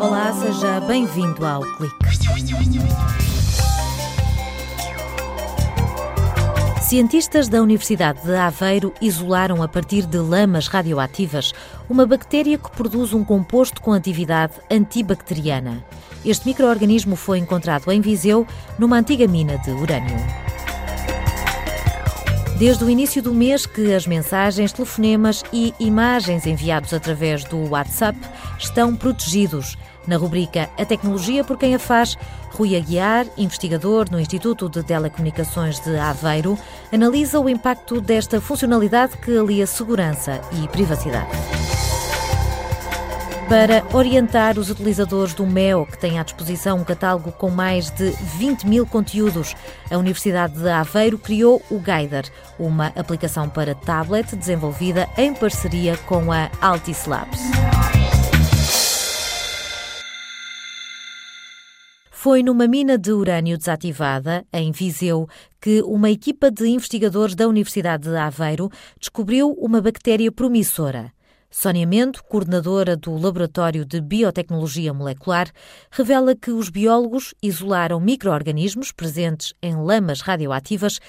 Olá, seja bem-vindo ao Clique. Cientistas da Universidade de Aveiro isolaram a partir de lamas radioativas uma bactéria que produz um composto com atividade antibacteriana. Este microorganismo foi encontrado em Viseu, numa antiga mina de urânio. Desde o início do mês que as mensagens, telefonemas e imagens enviados através do WhatsApp estão protegidos. Na rubrica A Tecnologia por quem a faz, Rui Aguiar, investigador no Instituto de Telecomunicações de Aveiro, analisa o impacto desta funcionalidade que alia segurança e privacidade para orientar os utilizadores do MEO, que tem à disposição um catálogo com mais de 20 mil conteúdos. A Universidade de Aveiro criou o Guider, uma aplicação para tablet desenvolvida em parceria com a Altis Labs. Foi numa mina de urânio desativada, em Viseu, que uma equipa de investigadores da Universidade de Aveiro descobriu uma bactéria promissora. Sónia Mendo, coordenadora do Laboratório de Biotecnologia Molecular, revela que os biólogos isolaram micro-organismos presentes em lamas radioativas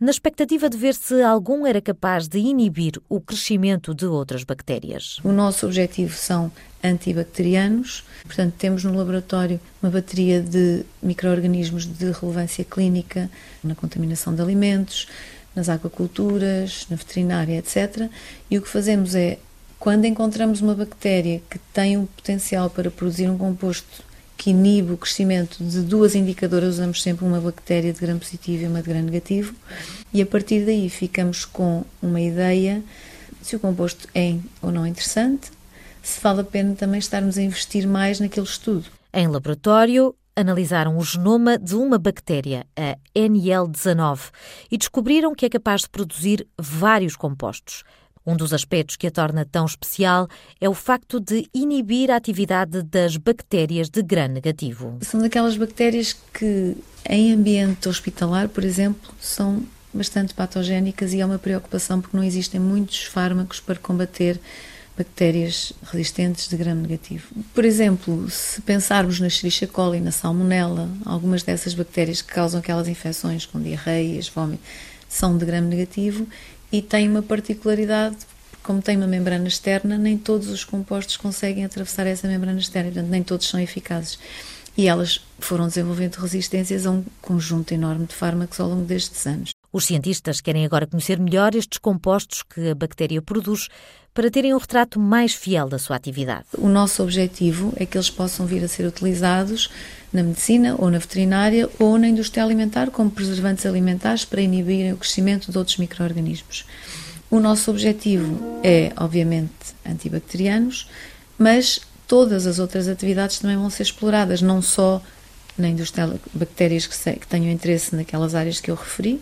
na expectativa de ver se algum era capaz de inibir o crescimento de outras bactérias. O nosso objetivo são antibacterianos, portanto, temos no laboratório uma bateria de micro-organismos de relevância clínica na contaminação de alimentos, nas aquaculturas, na veterinária, etc. E o que fazemos é quando encontramos uma bactéria que tem um potencial para produzir um composto que inibe o crescimento de duas indicadoras, usamos sempre uma bactéria de gram positivo e uma de gram negativo, e a partir daí ficamos com uma ideia se o composto é ou não interessante, se vale a pena também estarmos a investir mais naquele estudo. Em laboratório, analisaram o genoma de uma bactéria, a NL19, e descobriram que é capaz de produzir vários compostos. Um dos aspectos que a torna tão especial é o facto de inibir a atividade das bactérias de gram negativo. São daquelas bactérias que, em ambiente hospitalar, por exemplo, são bastante patogénicas e é uma preocupação porque não existem muitos fármacos para combater bactérias resistentes de gram negativo. Por exemplo, se pensarmos na Escherichia coli, na salmonella, algumas dessas bactérias que causam aquelas infecções com diarreias, vômito, são de gram negativo e tem uma particularidade, como tem uma membrana externa, nem todos os compostos conseguem atravessar essa membrana externa, portanto, nem todos são eficazes. E elas foram desenvolvendo resistências a um conjunto enorme de fármacos ao longo destes anos. Os cientistas querem agora conhecer melhor estes compostos que a bactéria produz para terem um retrato mais fiel da sua atividade. O nosso objetivo é que eles possam vir a ser utilizados na medicina ou na veterinária ou na indústria alimentar como preservantes alimentares para inibirem o crescimento de outros micro-organismos. O nosso objetivo é, obviamente, antibacterianos, mas todas as outras atividades também vão ser exploradas, não só na indústria bactérias que, que tenham interesse naquelas áreas que eu referi,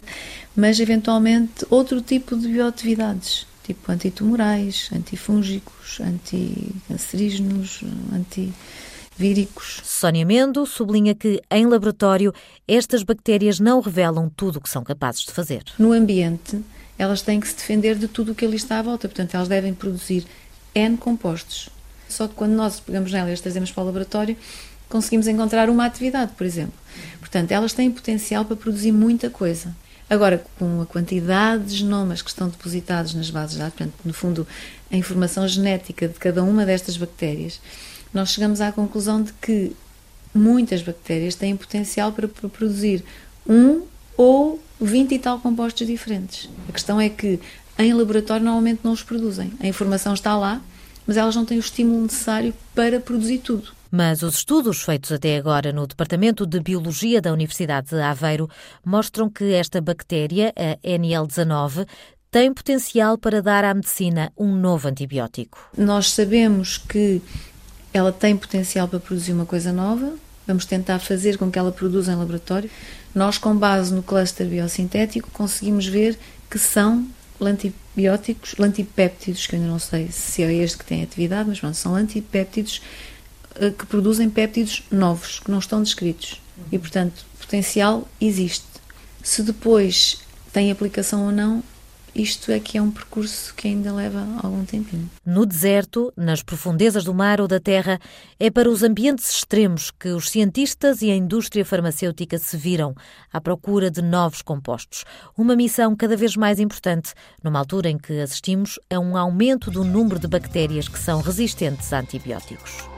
mas eventualmente outro tipo de bioatividades tipo antitumorais, antifúngicos, anticancerígenos, antivíricos. Sónia Mendo sublinha que, em laboratório, estas bactérias não revelam tudo o que são capazes de fazer. No ambiente, elas têm que se defender de tudo o que ali está à volta, portanto, elas devem produzir N compostos. Só que quando nós pegamos nelas e as trazemos para o laboratório, conseguimos encontrar uma atividade, por exemplo. Portanto, elas têm potencial para produzir muita coisa. Agora, com a quantidade de genomas que estão depositados nas bases de dados, portanto, no fundo, a informação genética de cada uma destas bactérias, nós chegamos à conclusão de que muitas bactérias têm potencial para produzir um ou 20 e tal compostos diferentes. A questão é que em laboratório normalmente não os produzem. A informação está lá, mas elas não têm o estímulo necessário para produzir tudo. Mas os estudos feitos até agora no Departamento de Biologia da Universidade de Aveiro mostram que esta bactéria, a NL19, tem potencial para dar à medicina um novo antibiótico. Nós sabemos que ela tem potencial para produzir uma coisa nova, vamos tentar fazer com que ela produza em laboratório. Nós, com base no cluster biosintético, conseguimos ver que são antibióticos, antipéptidos, que eu ainda não sei se é este que tem atividade, mas pronto, são antipéptidos eh, que produzem péptidos novos, que não estão descritos. E, portanto, potencial existe. Se depois tem aplicação ou não, isto é que é um percurso que ainda leva algum tempinho. No deserto, nas profundezas do mar ou da terra, é para os ambientes extremos que os cientistas e a indústria farmacêutica se viram à procura de novos compostos. Uma missão cada vez mais importante, numa altura em que assistimos a um aumento do número de bactérias que são resistentes a antibióticos.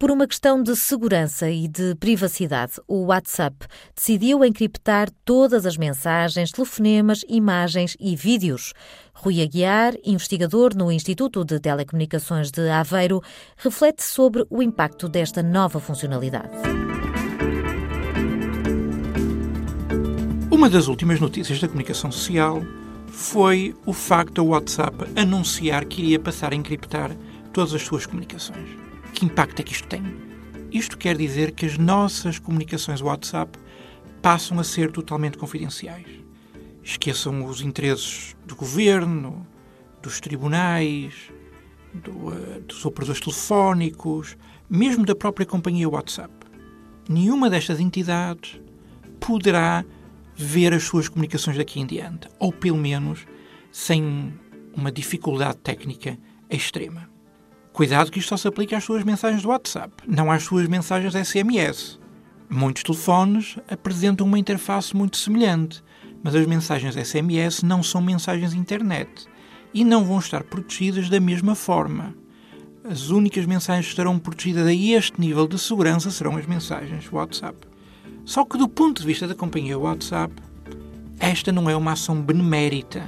Por uma questão de segurança e de privacidade, o WhatsApp decidiu encriptar todas as mensagens, telefonemas, imagens e vídeos. Rui Aguiar, investigador no Instituto de Telecomunicações de Aveiro, reflete sobre o impacto desta nova funcionalidade. Uma das últimas notícias da comunicação social foi o facto do WhatsApp anunciar que iria passar a encriptar todas as suas comunicações. Que impacto é que isto tem? Isto quer dizer que as nossas comunicações WhatsApp passam a ser totalmente confidenciais. Esqueçam os interesses do governo, dos tribunais, do, uh, dos operadores telefónicos, mesmo da própria companhia WhatsApp. Nenhuma destas entidades poderá ver as suas comunicações daqui em diante, ou pelo menos sem uma dificuldade técnica extrema. Cuidado que isto só se aplica às suas mensagens do WhatsApp, não às suas mensagens SMS. Muitos telefones apresentam uma interface muito semelhante, mas as mensagens SMS não são mensagens internet e não vão estar protegidas da mesma forma. As únicas mensagens que estarão protegidas a este nível de segurança serão as mensagens WhatsApp. Só que, do ponto de vista da companhia WhatsApp, esta não é uma ação benemérita,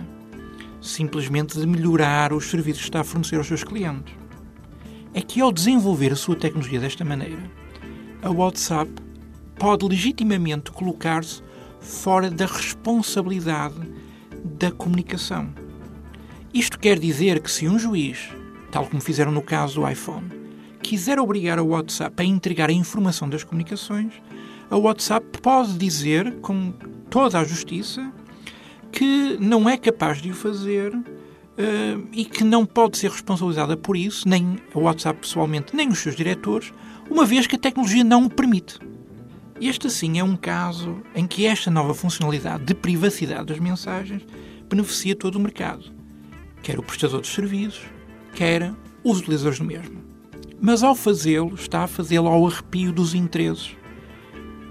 simplesmente de melhorar os serviços que está a fornecer aos seus clientes é que ao desenvolver a sua tecnologia desta maneira, a WhatsApp pode legitimamente colocar-se fora da responsabilidade da comunicação. Isto quer dizer que se um juiz, tal como fizeram no caso do iPhone, quiser obrigar a WhatsApp a entregar a informação das comunicações, a WhatsApp pode dizer com toda a justiça que não é capaz de o fazer uh, e que não pode ser responsabilizada por isso, nem a WhatsApp pessoalmente, nem os seus diretores, uma vez que a tecnologia não o permite. Este, assim, é um caso em que esta nova funcionalidade de privacidade das mensagens beneficia todo o mercado, quer o prestador de serviços, quer os utilizadores do mesmo. Mas ao fazê-lo, está a fazê-lo ao arrepio dos interesses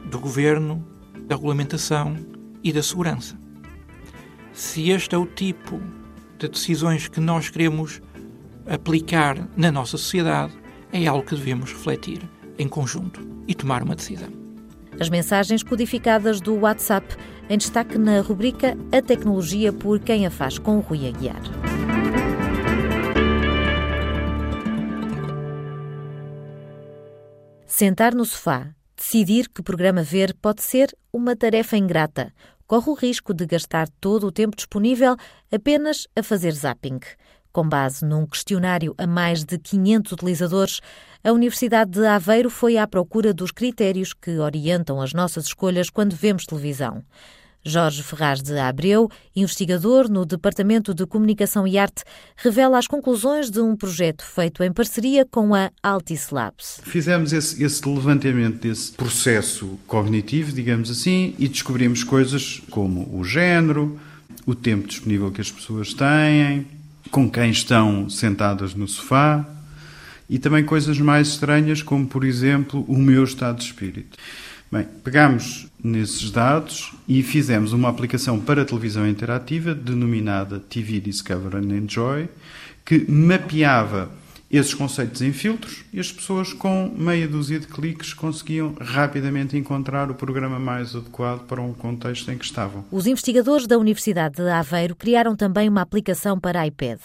do governo, da regulamentação e da segurança. Se este é o tipo de decisões que nós queremos aplicar na nossa sociedade, é algo que devemos refletir em conjunto e tomar uma decisão. As mensagens codificadas do WhatsApp em destaque na rubrica A Tecnologia por Quem a Faz com Rui Aguiar. Sentar no sofá, decidir que programa ver pode ser uma tarefa ingrata, corre o risco de gastar todo o tempo disponível apenas a fazer zapping. Com base num questionário a mais de 500 utilizadores, a Universidade de Aveiro foi à procura dos critérios que orientam as nossas escolhas quando vemos televisão. Jorge Ferraz de Abreu, investigador no Departamento de Comunicação e Arte, revela as conclusões de um projeto feito em parceria com a Altis Labs. Fizemos esse, esse levantamento desse processo cognitivo, digamos assim, e descobrimos coisas como o género, o tempo disponível que as pessoas têm, com quem estão sentadas no sofá e também coisas mais estranhas, como, por exemplo, o meu estado de espírito. Bem, pegámos nesses dados e fizemos uma aplicação para televisão interativa denominada TV Discover and Enjoy, que mapeava esses conceitos em filtros e as pessoas com meia dúzia de cliques conseguiam rapidamente encontrar o programa mais adequado para um contexto em que estavam. Os investigadores da Universidade de Aveiro criaram também uma aplicação para iPad.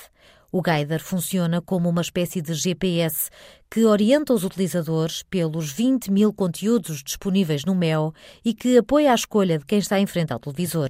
O Guider funciona como uma espécie de GPS que orienta os utilizadores pelos 20 mil conteúdos disponíveis no MEO e que apoia a escolha de quem está em frente ao televisor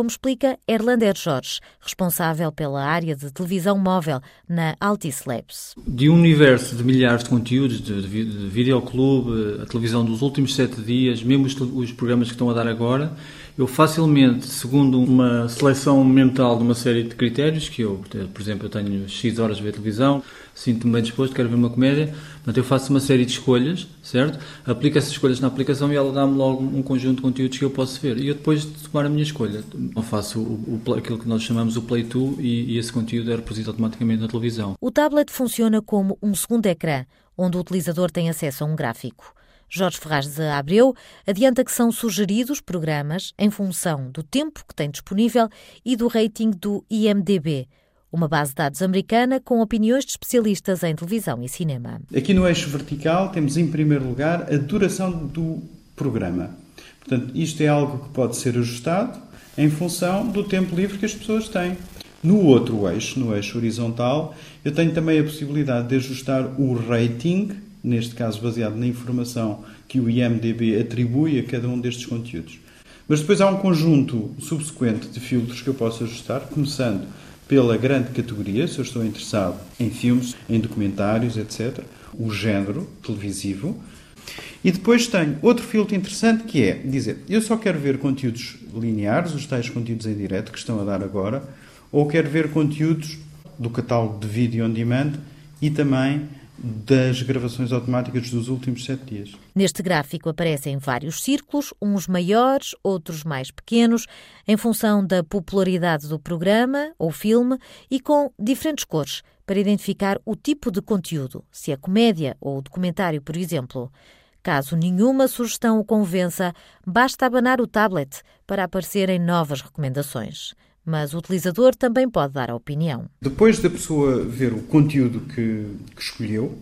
como explica Erlander Jorge, responsável pela área de televisão móvel na Altis Labs. De um universo de milhares de conteúdos, de, de, de videoclube, a televisão dos últimos sete dias, mesmo os, os programas que estão a dar agora, eu facilmente, segundo uma seleção mental de uma série de critérios, que eu, por exemplo, eu tenho X horas de ver televisão, sinto-me bem disposto, quero ver uma comédia, portanto eu faço uma série de escolhas, certo? Aplico essas escolhas na aplicação e ela dá-me logo um conjunto de conteúdos que eu posso ver. E eu depois de tomar a minha escolha, eu faço o, o, aquilo que nós chamamos o Play To e, e esse conteúdo é reproduzido automaticamente na televisão. O tablet funciona como um segundo ecrã, onde o utilizador tem acesso a um gráfico. Jorge Ferraz de Abreu adianta que são sugeridos programas em função do tempo que tem disponível e do rating do IMDB, uma base de dados americana com opiniões de especialistas em televisão e cinema. Aqui no eixo vertical temos em primeiro lugar a duração do programa. Portanto, isto é algo que pode ser ajustado em função do tempo livre que as pessoas têm. No outro eixo, no eixo horizontal, eu tenho também a possibilidade de ajustar o rating neste caso baseado na informação que o IMDB atribui a cada um destes conteúdos. Mas depois há um conjunto subsequente de filtros que eu posso ajustar, começando pela grande categoria, se eu estou interessado em filmes, em documentários, etc., o género televisivo. E depois tenho outro filtro interessante que é dizer, eu só quero ver conteúdos lineares, os tais conteúdos em direto que estão a dar agora, ou quero ver conteúdos do catálogo de vídeo on demand e também das gravações automáticas dos últimos sete dias. Neste gráfico aparecem vários círculos, uns maiores, outros mais pequenos, em função da popularidade do programa ou filme e com diferentes cores para identificar o tipo de conteúdo, se é comédia ou documentário, por exemplo. Caso nenhuma sugestão o convença, basta abanar o tablet para aparecerem novas recomendações mas o utilizador também pode dar a opinião. Depois da pessoa ver o conteúdo que, que escolheu,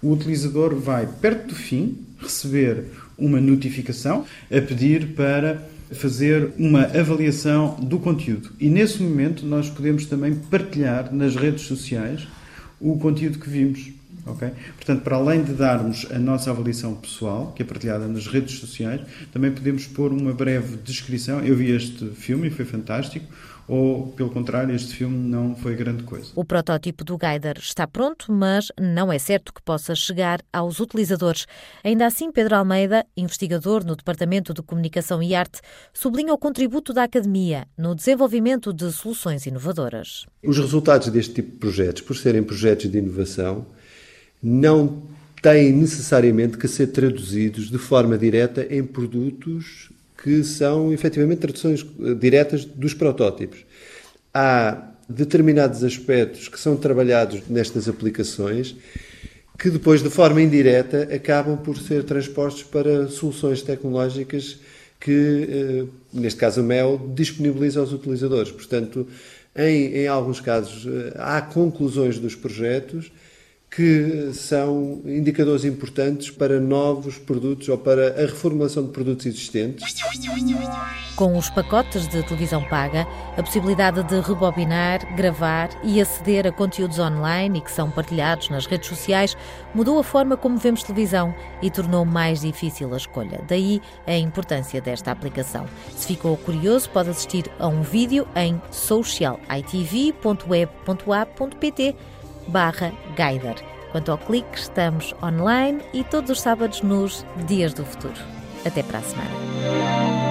o utilizador vai, perto do fim, receber uma notificação a pedir para fazer uma avaliação do conteúdo. E nesse momento nós podemos também partilhar nas redes sociais o conteúdo que vimos. Okay? Portanto, para além de darmos a nossa avaliação pessoal, que é partilhada nas redes sociais, também podemos pôr uma breve descrição. Eu vi este filme e foi fantástico. Ou, pelo contrário, este filme não foi grande coisa. O protótipo do Guider está pronto, mas não é certo que possa chegar aos utilizadores. Ainda assim, Pedro Almeida, investigador no Departamento de Comunicação e Arte, sublinha o contributo da academia no desenvolvimento de soluções inovadoras. Os resultados deste tipo de projetos, por serem projetos de inovação, não têm necessariamente que ser traduzidos de forma direta em produtos que são efetivamente traduções eh, diretas dos protótipos. Há determinados aspectos que são trabalhados nestas aplicações que depois, de forma indireta, acabam por ser transpostos para soluções tecnológicas que, eh, neste caso a MEL, disponibiliza aos utilizadores. Portanto, em, em alguns casos, eh, há conclusões dos projetos que são indicadores importantes para novos produtos ou para a reformulação de produtos existentes. Com os pacotes de televisão paga, a possibilidade de rebobinar, gravar e aceder a conteúdos online e que são partilhados nas redes sociais mudou a forma como vemos televisão e tornou mais difícil a escolha. Daí a importância desta aplicação. Se ficou curioso, pode assistir a um vídeo em socialitv.web.a.pt barra Guider. Quanto ao clique, estamos online e todos os sábados nos Dias do Futuro. Até para a semana.